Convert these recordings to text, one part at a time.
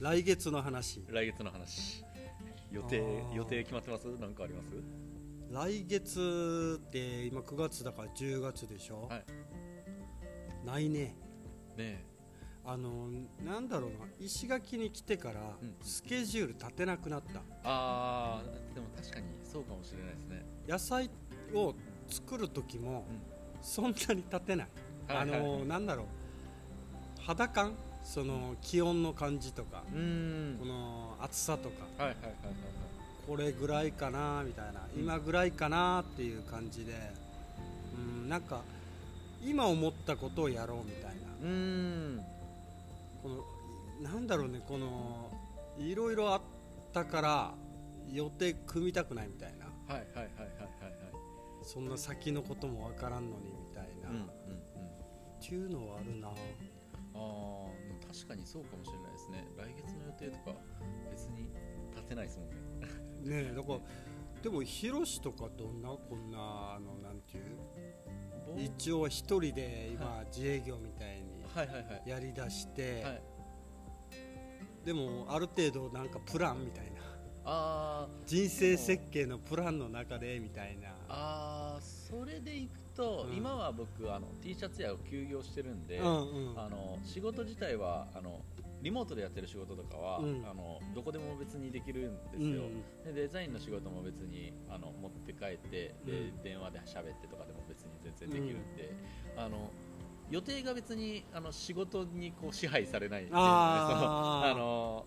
来月の話。来月の話。予定予定決まってます？なんかあります？来月って今9月だから10月でしょ、はい。ないね。ねあのなんだろうな。石垣に来てからうん。スケジュール立てなくなった、あーでも確かにそうかもしれないですね。野菜を作る時もそんなに立てない、あはいはいはい。のなんだろう。肌感？その気温の感じとか、この暑さとかこれぐらいかなみたいな、うん。今ぐらいかなっていう感じで、うん、なんか今思ったことをやろうみたいな。このなんだろうねこのいろいろあったから予定組みたくないみたいな。はいはいはいはいはいはい。そんな先のこともわからんのにみたいな、うんうんうん。っていうのはあるなあー確かにそうかもしれないですね。来月の予定とか別に立てないですもんね。ねえだからでもヒロシとかどんな？こんなあのなんていう？一応一人で今自営業みたいにはいはいはい。やりだして、はい。でもある程度なんかプランみたいなあー人生設計のプランの中でみたいな。あーそれでいくと、うん。今は僕あの T シャツ屋を休業してるんで、うんうん。あの仕事自体はあのリモートでやってる仕事とかは、うん。あのどこでも別にできるんですうんよ、でデザインの仕事も別にあの持って帰ってで、うん。電話で喋ってとかでも別に全然できるんで、あの予定が別にあの仕事にこう支配されないっていうのでそのあー。あの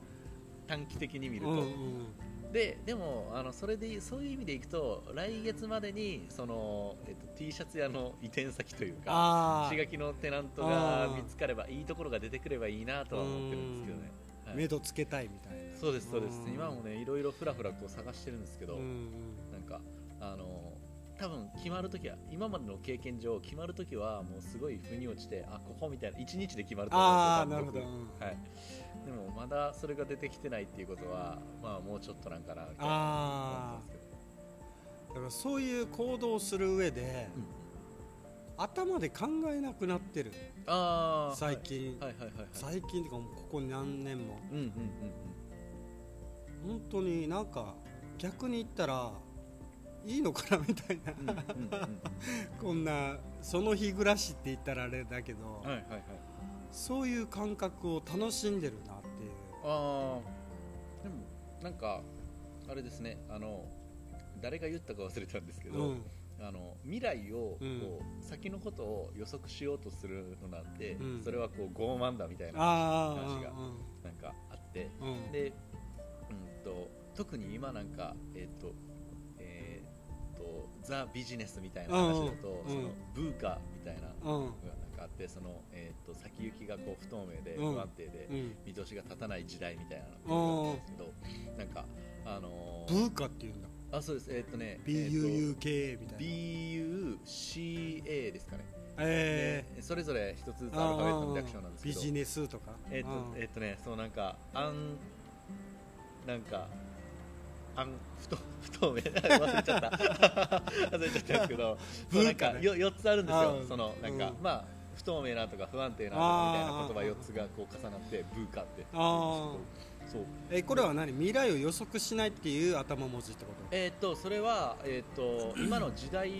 短期的に見ると、うんうん。ででもあのそれでそういう意味でいくと来月までにその、えっと、T シャツ屋の移転先というかあ石垣のテナントが見つかればいいところが出てくればいいなとは思ってるんですけどね、はい。あ目処つけたいみたいな。そうですそうです。うん。今もねいろいろふらふらこう探してるんですけど、うんうん。なんかあの多分決まるときは今までの経験上決まるときはもうすごい腑に落ちてあここみたいな1日で決まると思うんですよはい、でもまだそれが出てきてないっていうことはまあもうちょっとなんかなあだからそういう行動をする上で、うん。頭で考えなくなってる。ああ最近、はい。はいはいはい最近っていうかここ何年も。うんうんうん本当になんか逆に言ったらいいのかなみたいな、うんうんうんうん。こんなその日暮らしって言ったらあれだけど、はいはいはいそういう感覚を楽しんでるなっていう。ああでもなんかあれですね。あの誰が言ったか忘れたんですけど、うん。あの未来をこう、うん。先のことを予測しようとするのなんて、うん。それはこう傲慢だみたいな話がなんかあってで、うん、と特に今なんかえっ、とえっ、とザ・ビジネスみたいな話だと、うん。そのブーカみたいなのうん。がなんかあってその、えー、と先行きがこう不透明でうん。不安定で、うん。見通しが立たない時代みたいなのがあるんですけどなんかあのーブーカっていうんだ。あそうです。えっ、とね BUUK みたいな、BUCA ですかね、えでそれぞれ一つずつー、アルファベットの略称なんですけどビジネスとか。えっ、とうん。えっ、とねそうなんかあんなんかあん不透不透明忘れちゃった。忘れちゃったんですけど。そうなんかよ4つあるんですあよーそのなんか、うん。まあ不透明なとか不安定なとかみたいな言葉4つがこう重なってブーカって。あそう。えこれは何？未来を予測しないっていう頭文字ってこと？えーっとそれは、えーっと 今の時代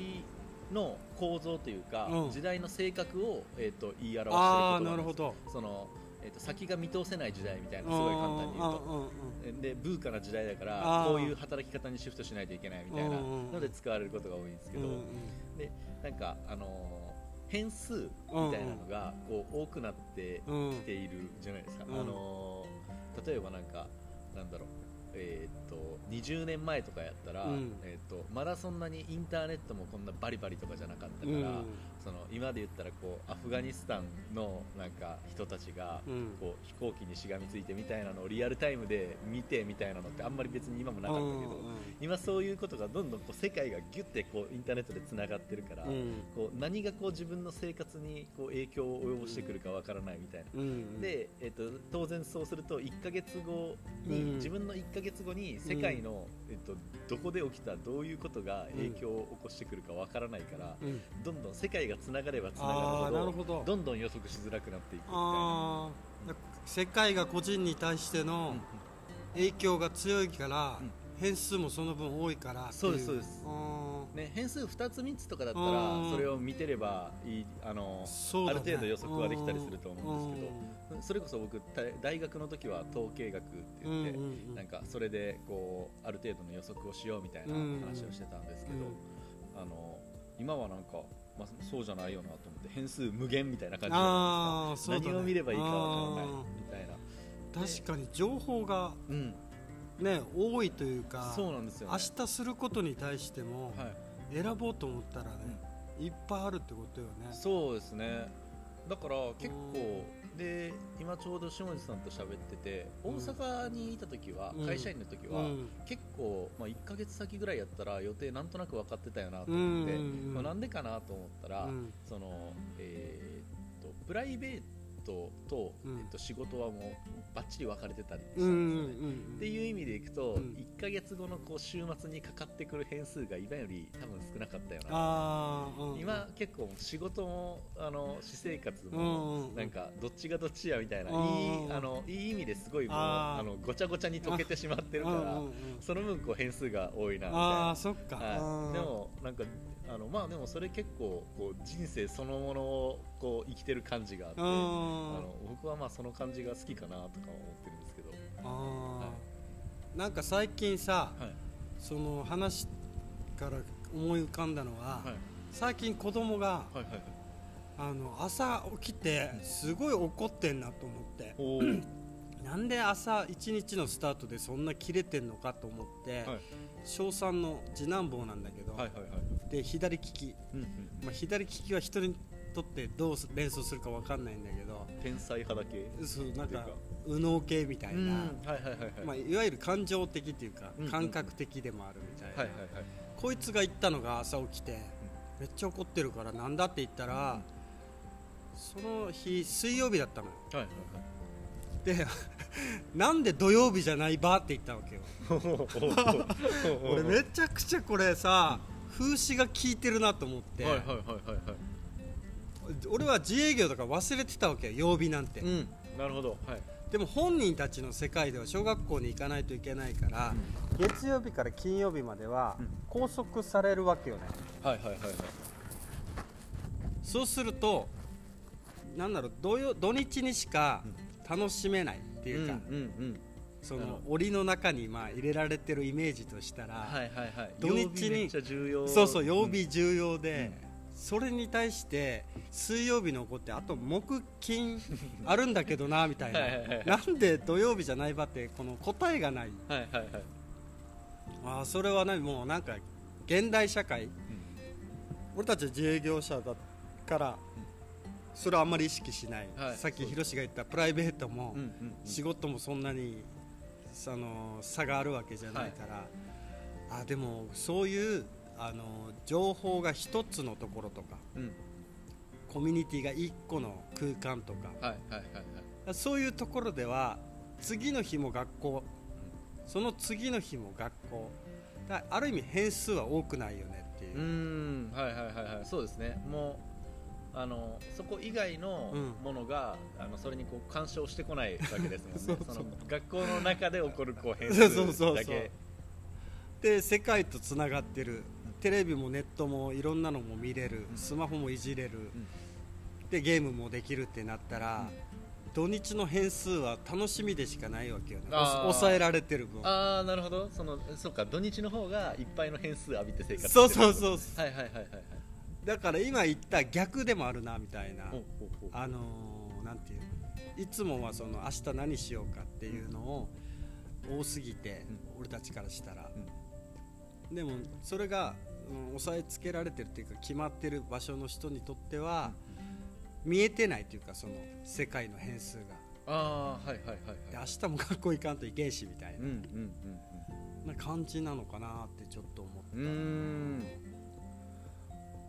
の構造というか、うん。時代の性格を、えーっと言い表していることああんです。なるほど。その、えーっと先が見通せない時代みたいなすごい簡単に言うと。うんうんうんえでブーカな時代だかあらーこういう働き方にシフトしないといけないみたいなうんうんうん。ので使われることが多いんですけど、うんうんでなんかあのー変数みたいなのがこう多くなってうんきているじゃないですか、うんあのー例えばなんかなんだろう。えーっと20年前とかやったら、うん。えーっとまだそんなにインターネットもこんなバリバリとかじゃなかったから、うんその今で言ったらこうアフガニスタンのなんか人たちがうん。こう飛行機にしがみついてみたいなのをリアルタイムで見てみたいなのってあんまり別に今もなかったけど、今そういうことがどんどんこう世界がギュッてこうインターネットでつながってるから、うん。こう何がこう自分の生活にこう影響を及ぼしてくるかわからないみたいな。で、えっと当然そうすると1ヶ月後に、うん。自分の1ヶ月後に世界の、えっとどこで起きたどういうことが影響を起こしてくるかわからないから、うん。どんどん世界がつながればつながるほどほど。どんどん予測しづらくなっていくみたいな。あ世界が個人に対しての影響が強いから、うん。変数もその分多いからそうですそうです。ね、変数2つ3つとかだったうん。らそれを見てればいいあのね。ある程度予測はできたりすると思うんですけどそれこそ僕大大学の時は統計学ってうんうん言って、うんうんなんかそれでこうある程度の予測をしようみたいなうん話をしてたんですけど、うん。あの今はなんか、まあ、そうじゃないよなと思って変数無限みたいな感じあーそうだね。何を見ればいいかわからないみたいな、確かに情報がうん、ね多いというかそうなんですよね。明日することに対してもはい、選ぼうと思ったらね、いっぱいあるってことよね。そうですね。だから結構で今ちょうど下地さんと喋ってて大うん阪にいた時は、うん。会社員の時は、うん。結構、まあ、1ヶ月先ぐらいやったら予定なんとなく分かってたよなとうん思って、うんうんまあ、なんでかなと思ったら、うん。そのえーっとプライベートと、うん。えっと、仕事はもうバッチリ分かれてたりしたうんんですよね、うんっていう意味でいくと、うん。1ヶ月後のこう週末にかかってくる変数が今より多分少なかったよな。今結構仕事もあの私生活もなんかどっちがどっちやみたいな、うんいいあのいい意味ですごいもうあのごちゃごちゃに溶けてしまってるからその分こう変数が多いなみたいあなあでもなんかあのまあでもそれ結構こう人生そのものをこう生きてる感じがあって、うん。あの僕はまあその感じが好きかなとか思ってるんですけど、あー。はなんか最近さはい。その話から思い浮かんだのは、はい。最近子供がはいはいはい。あの朝起きてすごい怒ってんなと思って なんで朝一日のスタートでそんな切れてんのかと思って、はい。小3の次男坊なんだけど、はいはいはいで左利き、うんうんまあ、左利きは人にとってどう連想するかわかんないんだけど。天才派だけ？そうなんか右脳系みたいな、うんはいわゆる感情的っていうかうんうん感覚的でもあるみたいな、はいはいはい。こいつが言ったのが朝起きてめっちゃ怒ってるからなんだって言ったら、その日水曜日だったのよ。はいはいで なんで土曜日じゃないばって言ったわけよ。はい俺めちゃくちゃこれさ風刺が効いてるなと思って、はいはいはいはいはい。俺は自営業とか忘れてたわけよ曜日なんて、うん。なるほど。はい。でも本人たちの世界では小学校に行かないといけないから、月曜日から金曜日まではうん。拘束されるわけよね、はいはいはいはい。そうするとなんだろう土曜土日にしか楽しめないっていうか、うんうんそなるほの檻の中にまあ入れられてるイメージとしたら、はいはいはい。土日にそうそう曜日重要で、うん。それに対して水曜日の子ってあと木金 あるんだけどなみたいな。なんで土曜日じゃないばってこの答えがない。はいはいはい。あーそれはねもうなんか現代社会、俺たちは自営業者だからそれはあんまり意識しない、はい。さっきヒロシが言ったプライベートも、仕事もそんなにその差があるわけじゃないから、あでもそういうあの情報が一つのところとかうん。コミュニティが一個の空間とか。はいはいはいはい。そういうところでは次の日も学校その次の日も学校だある意味変数は多くないよねっていう。うーん。はいはいはいはい。そうですね。もうあのそこ以外のうん。ものが、あのそれにこう干渉してこないわけですもんね。そうそう。の学校の中で起こるこう変そうそうそうそう。数だけ。で世界とつながってる。テレビもネットもいろんなのも見れる。うん。スマホもいじれる、でゲームもできるってなったら、土日の変数は楽しみでしかないわけよね。抑えられてる分。ああなるほど。そのそうか。土日の方がいっぱいの変数浴びて生活してそうるそうそう。はいはいはいはいはいだから今言った逆でもあるなみたいな。あのーなんていういつもはその明日何しようかっていうのを多すぎて、俺たちからしたら、でもそれが、うん、押さえつけられてるっていうか決まってる場所の人にとっては、見えてないというかその世界の変数が。ああはいはいはいではい。明日も学校行かんといけんしみたいうんうんな,、な感じなのかなってちょっと思った、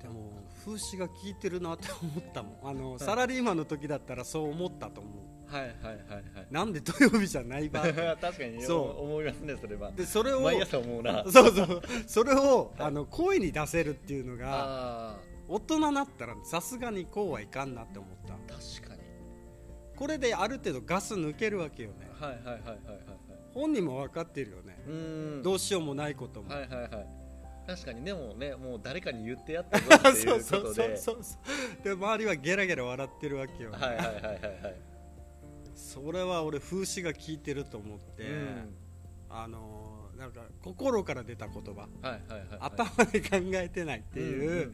でも風刺が効いてるなって思ったもん。あの、サラリーマンの時だったらそう思ったと思う。はいはいはいはい。なんで土曜日じゃないば 確かにそう。思いますねそれは。でそれを毎朝思うな。そうそう。それをあの声に出せるっていうのがあ大人になったらさすがにこうはいかんなって思った。あ確かに。これである程度ガス抜けるわけよね。はいはいはいはいはい本人も分かってるよね。うん。どうしようもないことも、はいはいはい確かにでもねもう誰かに言ってやったぞってい うそうそうそうことでそう。で周りはゲラゲラ笑ってるわけよ、ね。はいはいはいはいはい。それは俺風刺が効いてると思って、うん。あのーなんか心から出た言葉、はいはいはいはい。頭で考えてないっていう、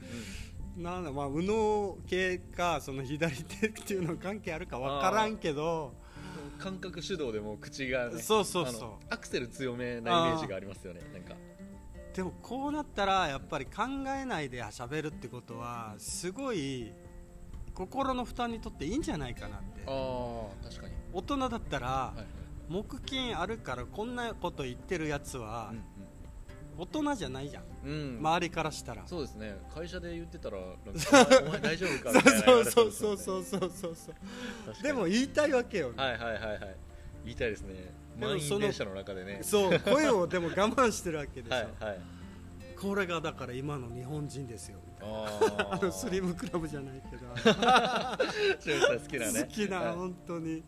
んんんなんだまあ右脳系かその左手っていうの関係あるか分からんけど。感覚主導でもう口がねそうそうそう。アクセル強めなイメージがありますよねなんかでもこうなったらやっぱり考えないで喋るってことはすごい心の負担にとっていいんじゃないかなって。ああ確かに。大人だったらはいはい。木金あるからこんなこと言ってるやつは大人じゃないじゃん。うん。うん周りからしたら。そうですね。会社で言ってたら お前大丈夫かみたいなそうそうそうそうそうそうそうでも言いたいわけよ、はいはいはいはい言いたいですね満員電車の中でね。そう声をでも我慢してるわけでしょ、はいはい。これがだから今の日本人ですよみたいな。あ あのスリムクラブじゃないけど。好きなね。好きな、はい。本当に。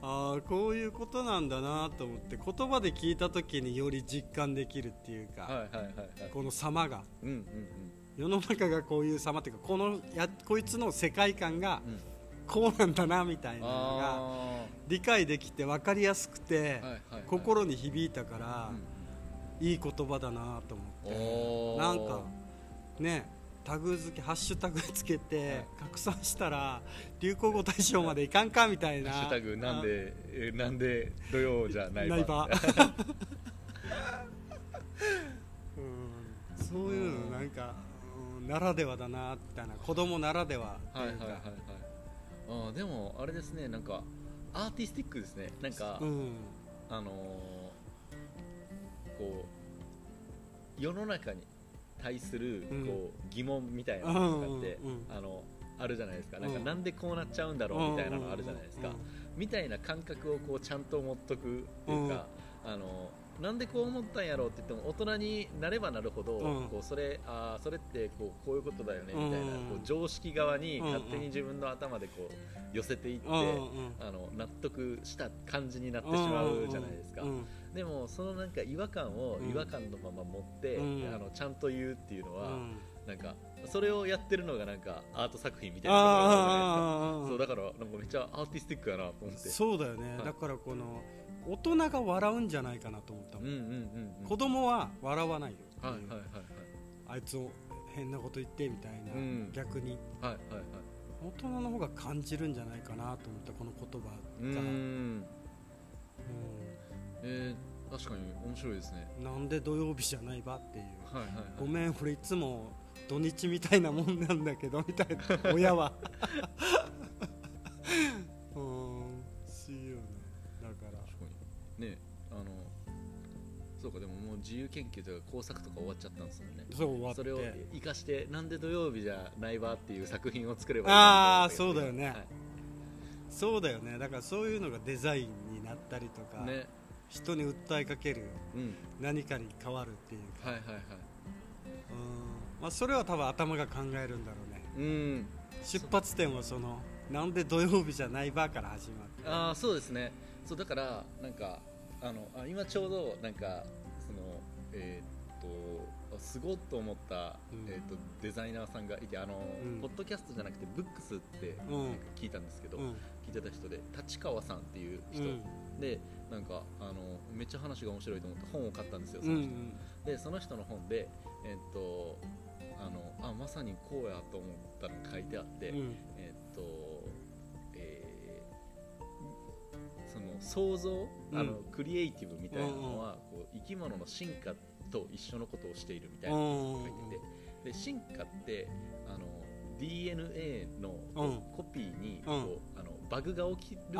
ああこういうことなんだなと思って言葉で聞いた時により実感できるっていうか、はいはいはいはい。この様が。うんうん世の中がこういう様っていうかこのやこいつの世界観がうんうんこうなんだなみたいなのがあ理解できて分かりやすくて、心に響いたからうん、いい言葉だなと思って。なんかねタグ付けハッシュタグつけて、はい。拡散したら流行語大賞までいかんかみたいな。ハッシュタグなんでえなんで土曜じゃないないば。ば うん。そういうのなんか、うんならではだなみたいな。子供ならではってか。はいいうはいはいはいあーでもあれですねなんかアーティスティックですね。なんか、うん。あのーこう世の中に対するうん。こう疑問みたいなのとかって、うんあのあるじゃないですか。なんかうん。なんでこうなっちゃうんだろうみたいなのあるじゃないですか、うんみたいな感覚をこうちゃんと持っとくっていうか、あのなんでこう思ったんやろうって言っても大人になればなるほど、うん。こうそれあーそれってこうこういうことだよねみたいな、うんこう常識側にうん。勝手に自分の頭でこう寄せていって、うん。うん。あの納得した感じになってしまうじゃないですか、うん。でもそのなんか違和感をうん。違和感のまま持って、うん。あのちゃんと言うっていうのは、うん。なんかそれをやってるのがなんかアート作品みたいなそうだからなんかめっちゃアーティスティックやなと思って。そうだよね、はい。だからこの大人が笑うんじゃないかなと思ったもん、うんうんうんうん。子供は笑わないよ、はいはいはいはい。あいつを変なこと言ってみたいな、うん。逆に。はいはいはい。大人の方が感じるんじゃないかなと思ったこの言葉が、ん。えー、確かに面白いですね。うんなんで土曜日じゃないばっていう、はいはいはい。ごめん俺いつも土日みたいなもんなんだけどみたいな。親は自由研究とか工作とか終わっちゃったんですよね。そう終わって。それを生かしてなんで土曜日じゃないわっていう作品を作ればいいあーなと思ったけどそうだよね。そうだよね。だからそういうのがデザインになったりとか、はい、ね。人に訴えかけるうん。何かに変わるっていうか、はいはいはい。うん。まあ、それは多分頭が考えるんだろうね。うん。出発点はそのなんで土曜日じゃないばから始まって。ああそうですね。そうだからなんかあのあ今ちょうどなんかえーっとすごっと思った、うん。えーっとデザイナーさんがいてあの、うん。ポッドキャストじゃなくてブックスって聞いたんですけど、うん。聞いてた人で立川さんっていう人、うん。でなんかあのめっちゃ話が面白いと思って本を買ったんですよそうん。の人、でその人の本でえーっとあのあまさにこうやと思ったのが書いてあって、うん。えーっと、えーその想像、うん。あのクリエイティブみたいなのは、こう生き物の進化と一緒のことをしているみたいなことが書いてて。で進化ってあの DNA のうんコピーにうん。こう、あのバグが起きるか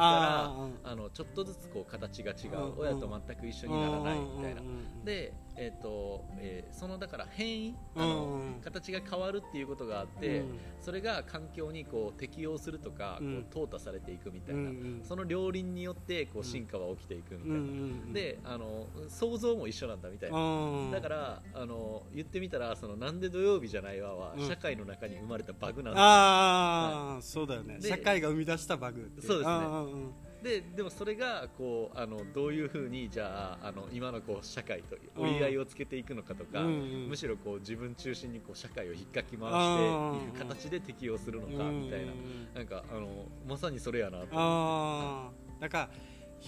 らあのちょっとずつこう形が違う、うん。親と全く一緒にならないみたいな、で、えーとえーそのだから変異あの、うん。うん形が変わるっていうことがあって、うん。それが環境にこう適応するとか、うん。こう淘汰されていくみたいな、うんうん。その両輪によってこう進化は起きていくみたいな、うんであの想像も一緒なんだみたいな、うん。だからあの言ってみたらそのなんで土曜日じゃないわは、うん。社会の中に生まれたバグなんだああ、そうだよね。で社会が生み出したバグそうですねででもそれがこうあのどういうふうにじゃああの今のこう社会と折り合いをつけていくのかとか、うんうん。むしろこう自分中心にこう社会を引っかき回していく形で適応するのかみたいなうん。な。んかあのまさにそれやなと思ああだから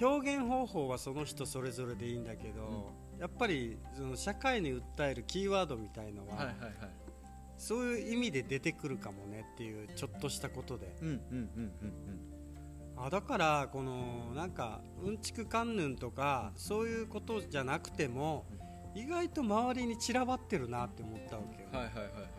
表現方法はその人それぞれでいいんだけど、やっぱりその社会に訴えるキーワードみたいのは、はいはいはい。そういう意味で出てくるかもねっていうちょっとしたことで。うんうんうんうんあだからこのなんかうんちくかんぬんとかそういうことじゃなくても意外と周りに散らばってるなって思ったわけよ、うんはいはいはいはいはい。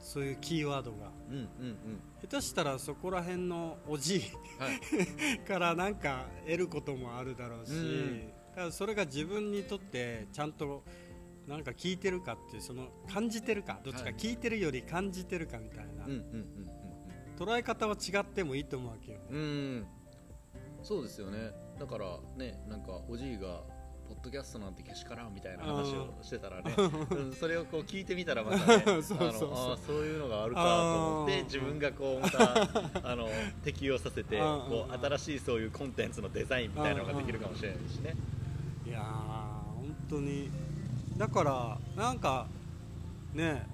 そういうキーワードが。うんうんうん。下手したらそこら辺のおじいはい。からなんか得ることもあるだろうし、うんだそれが自分にとってちゃんとなんか聞いてるかっていうその感じてるかどっちかはい。聞いてるより感じてるかみたいな、うんうんうん捉え方は違ってもいいと思うわけよ。ね、うん。うんそうですよね。だからねなんかおじいがポッドキャストなんてけしからんみたいな話をしてたらね、うん、それをこう聞いてみたらまたね そうあそういうのがあるかと思って自分がこうまた あの適用させてうん。こう新しいそういうコンテンツのデザインみたいなのができるかもしれないしね。いやー本当に。だからなんかね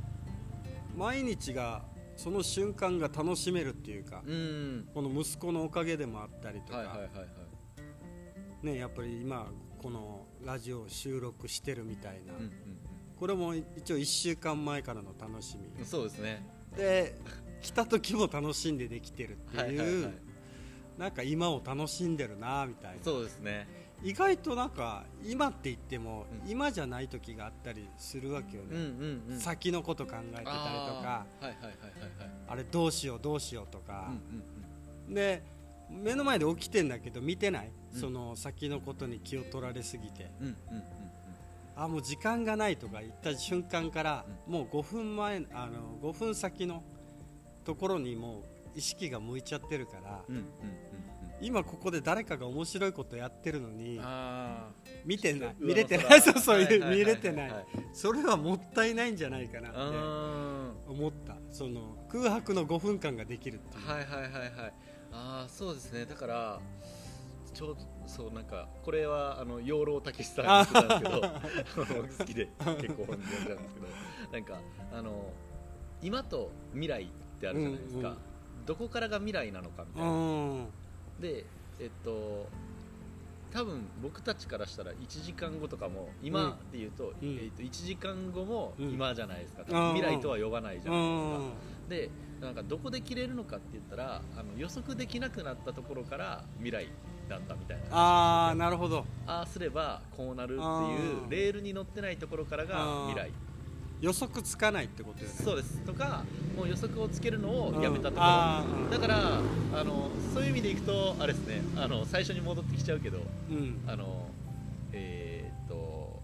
毎日がその瞬間が楽しめるっていうか、うん。この息子のおかげでもあったりとか、はいはいはいはい。ね、やっぱり今このラジオを収録してるみたいな、うんこれも一応1週間前からの楽しみ。うんそうですね。で来た時も楽しんでできてるっていう、はいはいはいなんか今を楽しんでるなみたいな。そうですね。意外となんか今って言っても、うん。今じゃない時があったりするわけようんうね、んうん。先のこと考えてたりとか。あれどうしようどうしようとか。うん、うんで目の前で起きてんだけど見てない、うん。その先のことに気を取られすぎて。うんうんうんうん。あもう時間がないとか言った瞬間から、もう5分前あの5分先のところにもう意識が向いちゃってるから、うんうんうん今ここで誰かが面白いことやってるのにあ見てない。ー見れてない。そ うそうはいはいはいはい見れてない。はいそれはもったいないんじゃないかなってあ思った。その空白の5分間ができるっていう、ーはいはいはいはい。ああそうですね。だからちょうどそうなんかこれはあの養老たけしさんに言ってたんですけど 好きで結構本読んじゃうんですけどなんかあの今と未来ってあるじゃないですか、うんうんどこからが未来なのかみたういな、ん。でえっと多分僕たちからしたら1時間後とかも今で言うと,、うん。えっと1時間後もうん。今じゃないですか、ん。未来とは呼ばないじゃうないですか、ん。でなんかどこで切れるのかって言ったらあの予測できなくなったところから未来だったみたいな。ああなるほど。ああすればこうなるってあいうー。レールに乗ってないところからが未来予測つかないってことよね。そうです。とかもう予測をつけるのをやめたところ、あー。だからあのそういう意味でいくとあれですね。あの最初に戻ってきちゃうけどうん。あのえーっと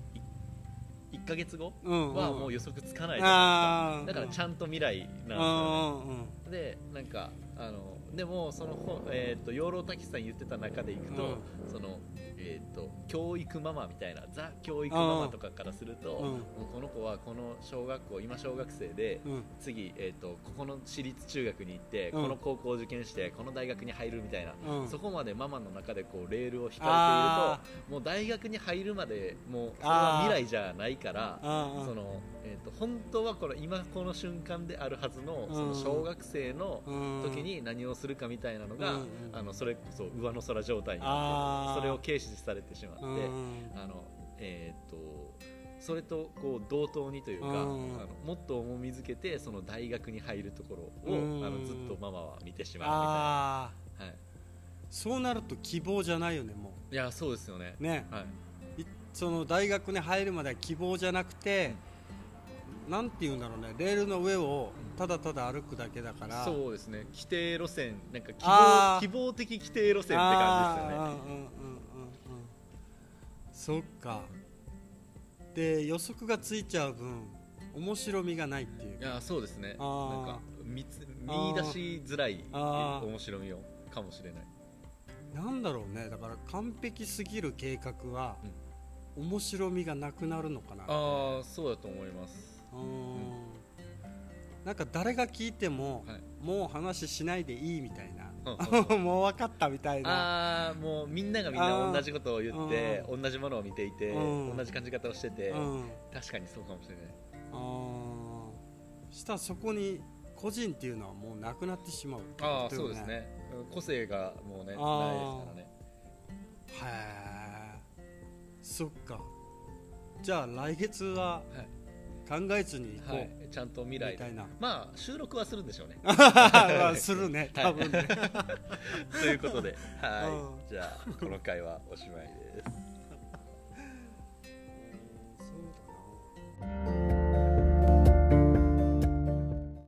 い1ヶ月後うんはもう予測つかないじあゃないですか。だからちんゃんと未来なんですよね。あでなんかあのでもその本、えー、と養老たけしさん言ってた中でいくと、そのえー、と教育ママみたいなザ教育ママとかからすると、うん。もうこの子はこの小学校今小学生で、うん。次、えー、とここの私立中学に行って、うん。この高校を受験してこの大学に入るみたいな、うん。そこまでママの中でこうレールを引あかれているともう大学に入るまでもうそれは未来じゃないからその、えー、と本当はこの今この瞬間であるはずのその小学生のうん。時に何をするかみたいなのが、うん。あのそれこそ上の空状態になってそれを軽視されてしまって、うん。あのえー、とそれとこう同等にというか、うん。あのもっと重みづけてその大学に入るところを、うん。あのずっとママは見てしまうみたいな、はい、そうなると希望じゃないよねもいやそうですよね。うね。はい。いその大学に入るまでは希望じゃなくて、なんて言うんだろうね。レールの上をただただ歩くだけだから。そうですね。規定路線。なんか希望希望的規定路線って感じですよね。うんうんうんうんうん。そっか。で予測がついちゃう分面白みがないっていう。いやそうですね。なんか見つ見出しづらい面白みをかもしれない。なんだろうね。だから完璧すぎる計画は、面白みがなくなるのかなああそうだと思いますなんか誰が聞いても、はい。もう話しないでいいみたいな。もう分かったみたいな。ああもうみんながみんな同じことを言ってう同じものを見ていてうん。同じ感じ方をしててうん。確かにそうかもしれない。あー。したらそこに個人っていうのはもうなくなってしまうああそうですね。うん個性がもうねないですからね。へえそっか。じゃあ来月は考えずに行こう、はい。ちゃんと未来で。みたいな。まあ収録はするんでしょうね。ま あするね。多分ね、ということでうはい。じゃあこの回はおしまいです。そうだな